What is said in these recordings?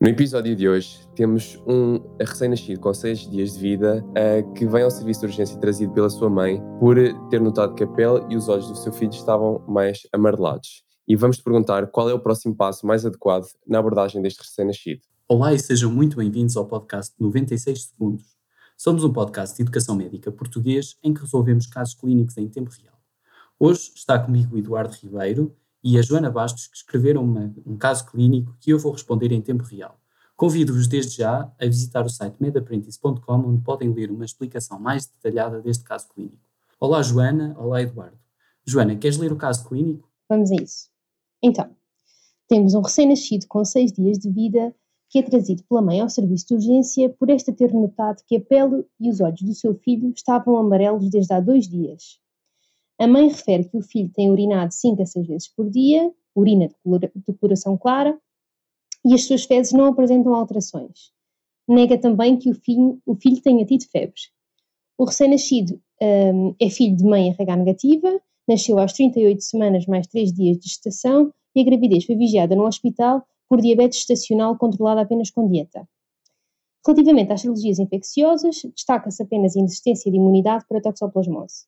No episódio de hoje temos um recém-nascido com 6 dias de vida uh, que vem ao serviço de urgência trazido pela sua mãe por ter notado que a pele e os olhos do seu filho estavam mais amarelados. E vamos te perguntar qual é o próximo passo mais adequado na abordagem deste recém-nascido. Olá e sejam muito bem-vindos ao podcast 96 Segundos. Somos um podcast de educação médica português em que resolvemos casos clínicos em tempo real. Hoje está comigo Eduardo Ribeiro, e a Joana Bastos, que escreveram uma, um caso clínico que eu vou responder em tempo real. Convido-vos desde já a visitar o site medaprentis.com, onde podem ler uma explicação mais detalhada deste caso clínico. Olá, Joana. Olá, Eduardo. Joana, queres ler o caso clínico? Vamos a isso. Então, temos um recém-nascido com seis dias de vida que é trazido pela mãe ao serviço de urgência por esta ter notado que a pele e os olhos do seu filho estavam amarelos desde há dois dias. A mãe refere que o filho tem urinado 5 a 6 vezes por dia, urina de coloração clara, e as suas fezes não apresentam alterações. Nega também que o filho, o filho tenha tido febres. O recém-nascido um, é filho de mãe RH negativa, nasceu às 38 semanas mais 3 dias de gestação e a gravidez foi vigiada no hospital por diabetes estacional controlada apenas com dieta. Relativamente às cirurgias infecciosas, destaca-se apenas a inexistência de imunidade para a toxoplasmose.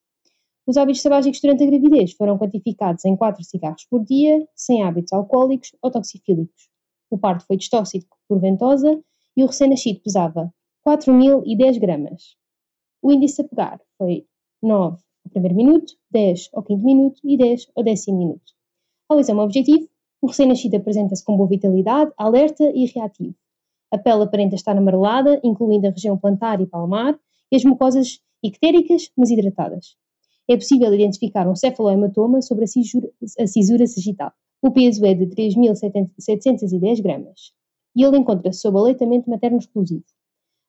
Os hábitos tabágicos durante a gravidez foram quantificados em 4 cigarros por dia, sem hábitos alcoólicos ou toxifílicos. O parto foi distóxico por ventosa e o recém-nascido pesava 4.010 gramas. O índice a pegar foi 9 ao primeiro minuto, 10 ao quinto minuto e 10 ao décimo minuto. Ao exame objetivo, o recém-nascido apresenta-se com boa vitalidade, alerta e reativo. A pele aparenta estar amarelada, incluindo a região plantar e palmar, e as mucosas ictéricas, mas hidratadas é possível identificar um cefalohematoma sobre a cisura, sagital. O peso é de 3.710 gramas e ele encontra-se sob aleitamento materno exclusivo.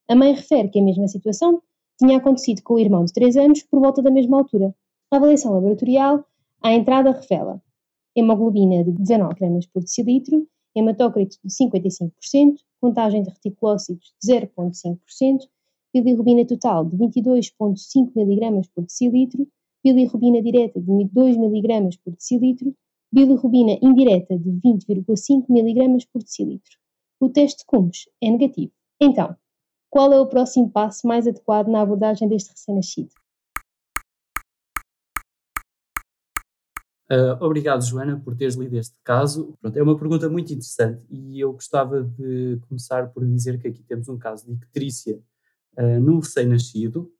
A mãe refere que a mesma situação tinha acontecido com o irmão de 3 anos por volta da mesma altura. A avaliação laboratorial, à entrada, revela hemoglobina de 19 gramas por decilitro, hematócrito de 55%, contagem de reticulócitos de 0,5%, bilirrubina total de 22,5 mg por decilitro, bilirrubina direta de 2 mg por decilitro, bilirrubina indireta de 20,5 mg por decilitro. O teste de Cumbres é negativo. Então, qual é o próximo passo mais adequado na abordagem deste recém-nascido? Uh, obrigado, Joana, por teres lido este caso. Pronto, é uma pergunta muito interessante e eu gostava de começar por dizer que aqui temos um caso de icterícia uh, num recém-nascido,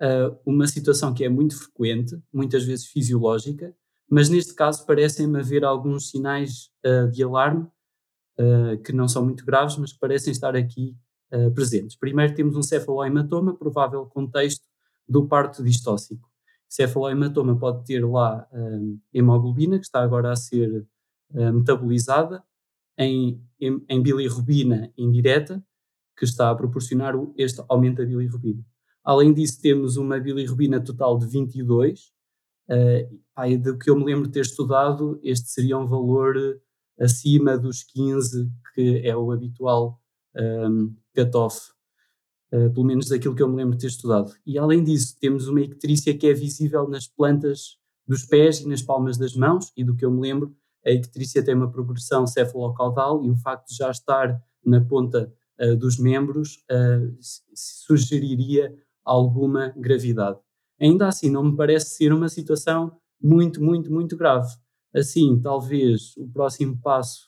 uh, uma situação que é muito frequente, muitas vezes fisiológica, mas neste caso parecem-me haver alguns sinais uh, de alarme uh, que não são muito graves, mas que parecem estar aqui presentes. Primeiro temos um cefalohematoma, provável contexto do parto distóxico. Cefalohematoma pode ter lá hemoglobina, que está agora a ser metabolizada, em, em, em bilirrubina indireta, que está a proporcionar este aumento da bilirrubina. Além disso, temos uma bilirrubina total de 22. Uh, do que eu me lembro de ter estudado, este seria um valor acima dos 15, que é o habitual um, cutoff, uh, pelo menos daquilo que eu me lembro de ter estudado. E além disso, temos uma icterícia que é visível nas plantas dos pés e nas palmas das mãos, e do que eu me lembro, a icterícia tem uma progressão cefalocaudal e o facto de já estar na ponta uh, dos membros uh, sugeriria alguma gravidade. Ainda assim, não me parece ser uma situação muito, muito, muito grave. Assim, talvez o próximo passo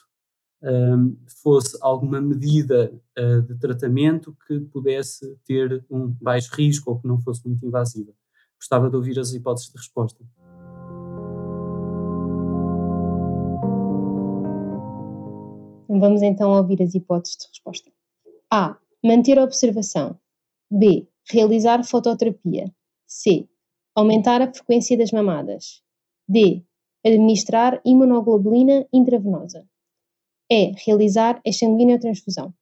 um, fosse alguma medida uh, de tratamento que pudesse ter um baixo risco ou que não fosse muito invasiva. Gostava de ouvir as hipóteses de resposta. Vamos então ouvir as hipóteses de resposta. A. Manter a observação. B. Realizar fototerapia. C. Aumentar a frequência das mamadas. D. Administrar imunoglobulina intravenosa. E. Realizar a sanguíneo-transfusão.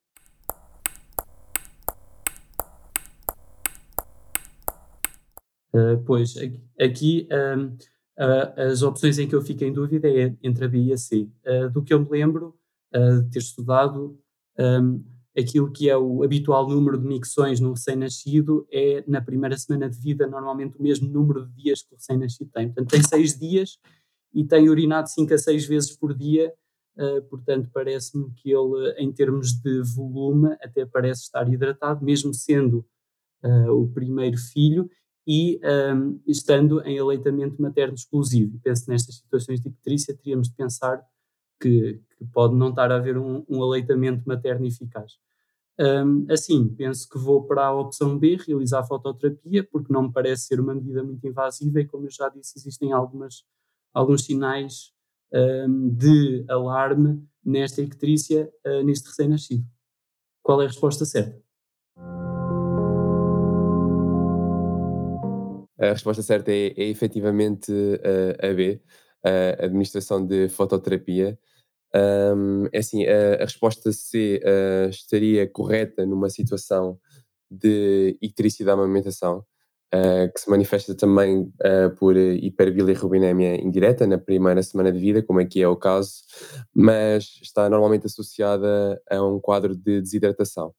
Uh, pois, aqui uh, as opções em que eu fico em dúvida é entre a B e a C. Uh, do que eu me lembro de ter estudado, um, aquilo que é o habitual número de micções no recém-nascido é, na primeira semana de vida, normalmente o mesmo número de dias que o recém-nascido tem. Portanto, tem seis dias e tem urinado cinco a seis vezes por dia, uh, portanto parece-me que ele, em termos de volume, até parece estar hidratado, mesmo sendo uh, o primeiro filho e um, estando em aleitamento materno exclusivo. Penso nestas situações de ictrícia teríamos de pensar que, que, pode não estar a haver um, um aleitamento materno eficaz. Um, assim, penso que vou para a opção B, realizar fototerapia, porque não me parece ser uma medida muito invasiva e, como eu já disse, existem algumas, alguns sinais um, de alarme nesta ictrícia, uh, neste recém-nascido. Qual é a resposta certa? A resposta certa é, é efetivamente uh, a B, a administração de fototerapia. Um, é assim, a, a resposta C uh, estaria correta numa situação de icterícia da amamentação, uh, que se manifesta também uh, por hiperbilirrubinemia indireta na primeira semana de vida, como é que é o caso, mas está normalmente associada a um quadro de desidratação.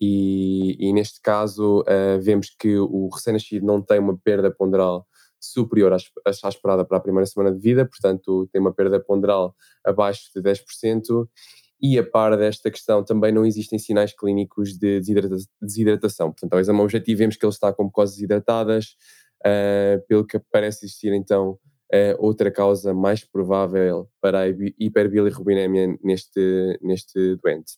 E, e neste caso, vemos que o recém-nascido não tem uma perda ponderal superior à, esperada para a primeira semana de vida, portanto tem uma perda ponderal abaixo de 10%, e a par desta questão também não existem sinais clínicos de desidrata desidratação. Portanto, ao exame objetivo vemos que ele está com mucosas hidratadas, uh, pelo que parece existir então uh, outra causa mais provável para a hiperbilirrubinemia neste, neste doente.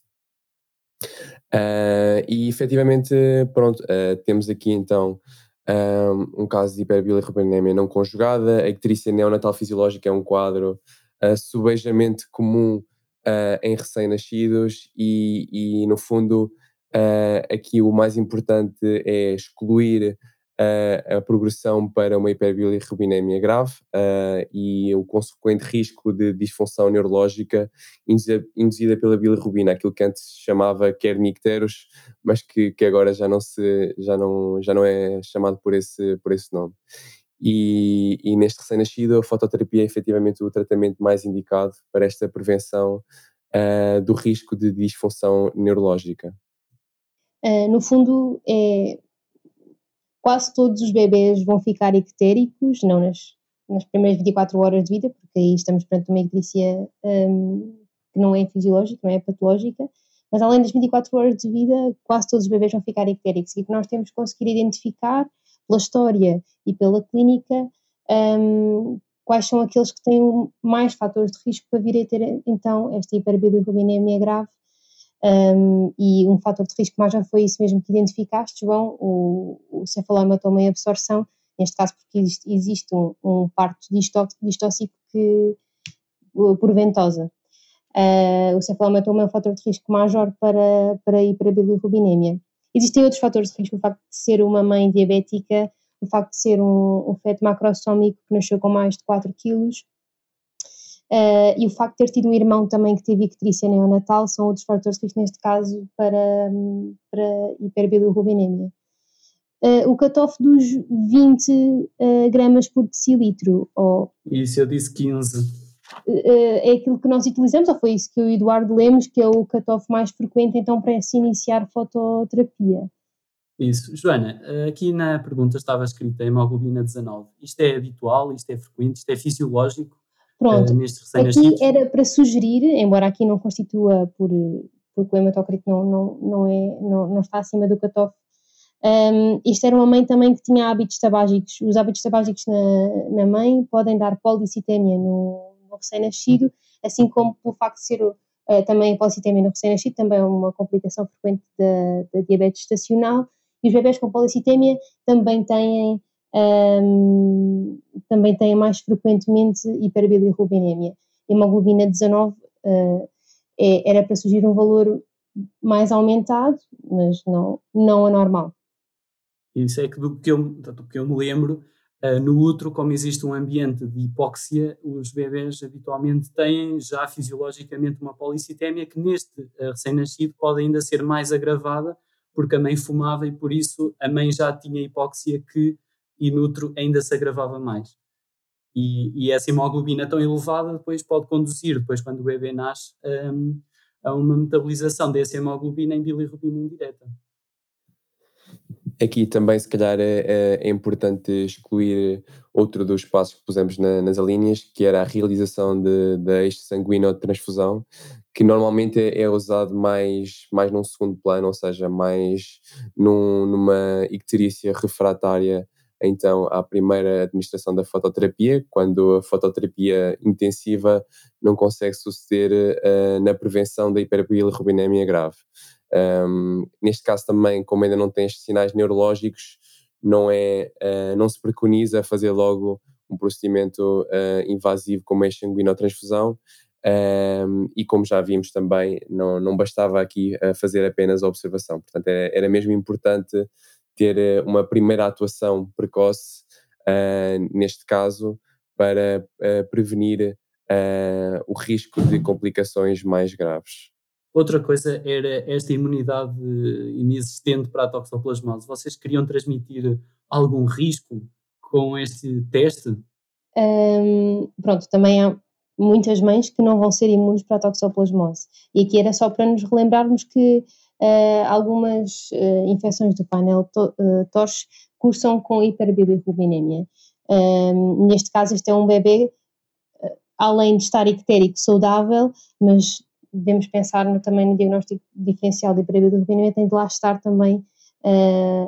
Uh, e efetivamente, pronto, temos aqui então um, um caso de hiperbilirrubinemia não conjugada. A icterícia neonatal fisiológica é um quadro uh, subejamente comum uh, em recém-nascidos e, e, no fundo, uh, aqui o mais importante é excluir a, progressão para uma hiperbilirrubinemia grave e o consequente risco de disfunção neurológica induzida, pela bilirrubina, aquilo que antes se chamava kernicterus, mas que, que agora já não, se, já, não, já não é chamado por esse, por esse nome. E, e neste recém-nascido, a fototerapia é efetivamente o tratamento mais indicado para esta prevenção uh, do risco de disfunção neurológica. Uh, no fundo, é quase todos os bebês vão ficar ictéricos, não nas, nas primeiras 24 horas de vida, porque aí estamos perante uma icterícia um, que não é fisiológica, não é patológica, mas além das 24 horas de vida, quase todos os bebês vão ficar ictéricos. E que nós temos que conseguir identificar pela história e pela clínica um, quais são aqueles que têm mais fatores de risco para vir a ter então esta hiperbilirubinemia grave um, e um fator de risco mais já foi isso mesmo que identificaste, João, o, o cefalohematoma em absorção, neste caso porque existe, existe um, um parto distóxico que, por ventosa. Uh, o cefalohematoma é um fator de risco maior para, para a hiperbilirubinemia. Existem outros fatores de risco, o facto de ser uma mãe diabética, o facto de ser um, um feto macrossómico que nasceu com mais de 4 quilos, Uh, e o facto de ter tido um irmão também que teve icterícia neonatal são outros fatores risco, neste caso, para, para hiperbilirrubinemia. Uh, o cutoff dos 20 uh, eh, gramas por decilitro, ou... Isso, eu disse 15. é aquilo que nós utilizamos, ou foi isso que o Eduardo lemos, que é o cutoff mais frequente, então, para se iniciar fototerapia. Isso. Joana, aqui na pergunta estava escrita hemoglobina 19. Isto é habitual? Isto é frequente? Isto é fisiológico? Pronto, uh, aqui era para sugerir, embora aqui não constitua por, porque o hematocrito não, não, não, é, não, não está acima do cutoff, um, isto era uma mãe também que tinha hábitos tabágicos. Os hábitos tabágicos na, na mãe podem dar policitemia no, no recém-nascido, assim como pelo facto de ser uh, também policitemia no recém-nascido, também é uma complicação frequente da, da diabetes estacional. E os bebés com policitemia também têm um, também têm mais frequentemente hiperbilirrubinemia. Hemoglobina 19 uh, é, era para surgir um valor mais aumentado, mas não, não anormal. Isso é que do que eu, do que eu me lembro, uh, no útero, como existe um ambiente de hipóxia, os bebés habitualmente têm já fisiologicamente uma policitémia que neste uh, recém-nascido pode ainda ser mais agravada porque a mãe fumava e por isso a mãe já tinha hipóxia que e nutro ainda se agravava mais. E, e, essa hemoglobina tão elevada depois pode conduzir, depois quando o bebê nasce, um, a uma metabolização dessa hemoglobina em bilirrubina indireta. Aqui também, se calhar, é, é, é importante excluir outro dos passos que pusemos na, nas alíneas, que era a realização da exsanguíneo de transfusão, que normalmente é, é, usado mais, mais num segundo plano, ou seja, mais num, numa icterícia refratária então à primeira administração da fototerapia, quando a fototerapia intensiva não consegue suceder uh, na prevenção da hiperbilirrubinemia grave. Um, neste caso também, como ainda não tem estes sinais neurológicos, não, é, uh, não se preconiza fazer logo um procedimento uh, invasivo como é a sanguinotransfusão, um, e como já vimos também, não, não bastava aqui fazer apenas a observação, portanto era, era mesmo importante ter uma primeira atuação precoce, neste caso, para prevenir o risco de complicações mais graves. Outra coisa era esta imunidade inexistente para a toxoplasmose. Vocês queriam transmitir algum risco com este teste? Um, pronto, também há muitas mães que não vão ser imunes para a toxoplasmose. E aqui era só para nos relembrarmos que uh, algumas uh, infecções do painel to, torche cursam com hiperbilirrubinemia. neste caso, este é um bebê, além de estar ictérico, saudável, mas devemos pensar no, também no diagnóstico diferencial de hiperbilirrubinemia, tem de lá estar também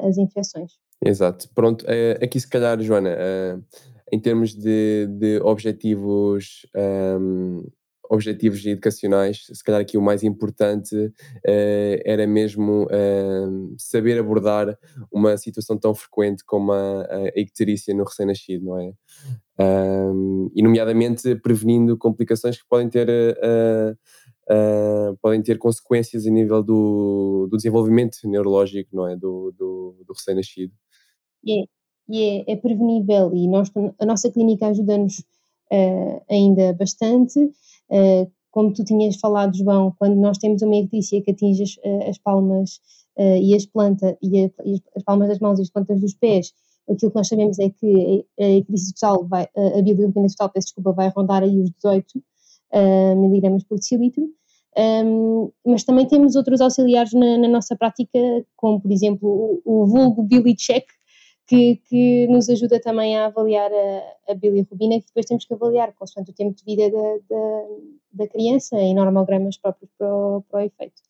as infecções. Exato. Pronto, aqui se calhar, Joana, em termos de, de objetivos um, objetivos educacionais, se calhar aqui o mais importante uh, era mesmo uh, saber abordar uma situação tão frequente como a, a icterícia no recém-nascido, não é? Um, e nomeadamente prevenindo complicações que podem ter uh, podem ter consequências a nível do, do desenvolvimento neurológico não é? do, do, do recém-nascido. É, é, é prevenível e nós, a nossa clínica ajuda-nos ainda bastante. Uh, como tu tinhas falado, João, quando nós temos uma ictícia que atinge as, as palmas e as plantas, e, e, as palmas das mãos e as plantas dos pés, aquilo que nós sabemos é que a ictícia total vai, a bilirrubina total, peço desculpa, vai rondar aí os 18 uh, miligramas por decilitro. Um, mas também temos outros auxiliares na, na, nossa prática, como por exemplo o, o vulgo Check, que, que, nos ajuda também a avaliar a, a bilirrubina, que depois temos que avaliar consoante o tempo de vida da, da, da criança em normogramas próprios para o, para o efeito.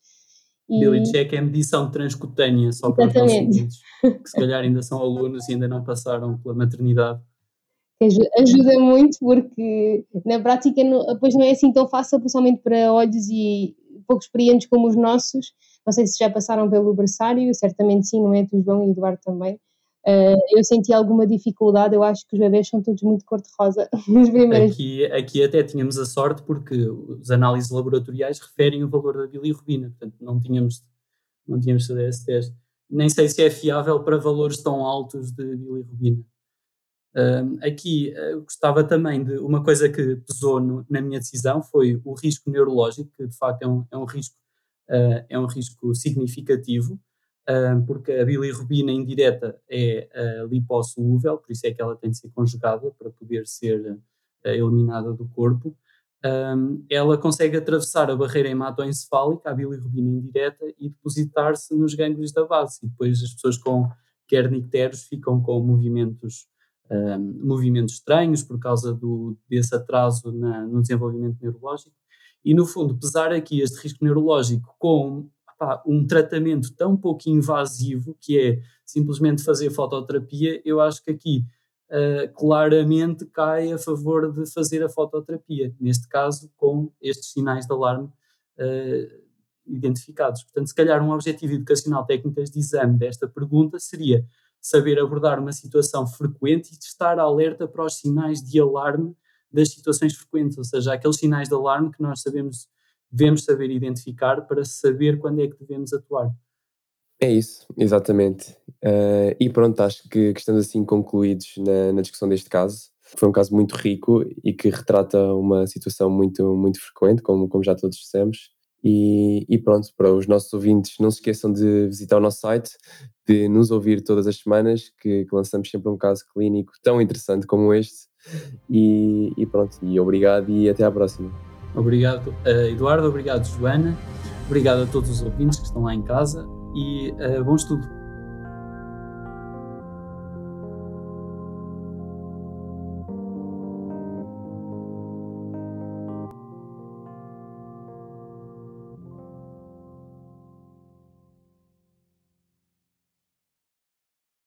E... Check é medição transcutânea, só para Exatamente. os nossos que se calhar ainda são alunos e ainda não passaram pela maternidade ajuda muito porque na prática não, depois não é assim tão fácil, principalmente para olhos e pouco experientes como os nossos. Não sei se já passaram pelo berçário, certamente sim, não é? Tu, João e Eduardo também. Uh, eu senti alguma dificuldade, eu acho que os bebés são todos muito cor-de-rosa nos primeiros. Aqui, aqui até tínhamos a sorte porque os análises laboratoriais referem o valor da bilirrubina, portanto não tínhamos, não tínhamos fazer esse teste. Nem sei se é fiável para valores tão altos de bilirrubina aqui uh, gostava também de uma coisa que pesou no, na minha decisão foi o risco neurológico, que de facto é um, é um risco, uh, é um risco significativo, porque a bilirrubina indireta é lipossolúvel, por isso é que ela tem de ser conjugada para poder ser eliminada do corpo. Ela consegue atravessar a barreira hematoencefálica, a bilirrubina indireta, e depositar-se nos gânglios da base. E depois as pessoas com kernicteros ficam com movimentos movimentos estranhos por causa do, desse atraso na, no desenvolvimento neurológico. E, no fundo, pesar aqui este risco neurológico com opá, um tratamento tão pouco invasivo, que é simplesmente fazer fototerapia, eu acho que aqui uh, claramente cai a favor de fazer a fototerapia, neste caso com estes sinais de alarme uh, identificados. Portanto, se calhar um objetivo educacional técnicas de exame desta pergunta seria saber abordar uma situação frequente e estar alerta para os sinais de alarme das situações frequentes, ou seja, aqueles sinais de alarme que nós sabemos, devemos saber identificar para saber quando é que devemos atuar. É isso, exatamente. Uh, e pronto, acho que, que, estamos assim concluídos na, na discussão deste caso. Foi um caso muito rico e que retrata uma situação muito, muito frequente, como, como já todos dissemos. E, e, pronto, para os nossos ouvintes, não se esqueçam de visitar o nosso site, de nos ouvir todas as semanas, que, que lançamos sempre um caso clínico tão interessante como este. E, e, pronto, e obrigado e até à próxima. Obrigado, uh, Eduardo, obrigado, Joana, obrigado a todos os ouvintes que estão lá em casa e uh, bom estudo.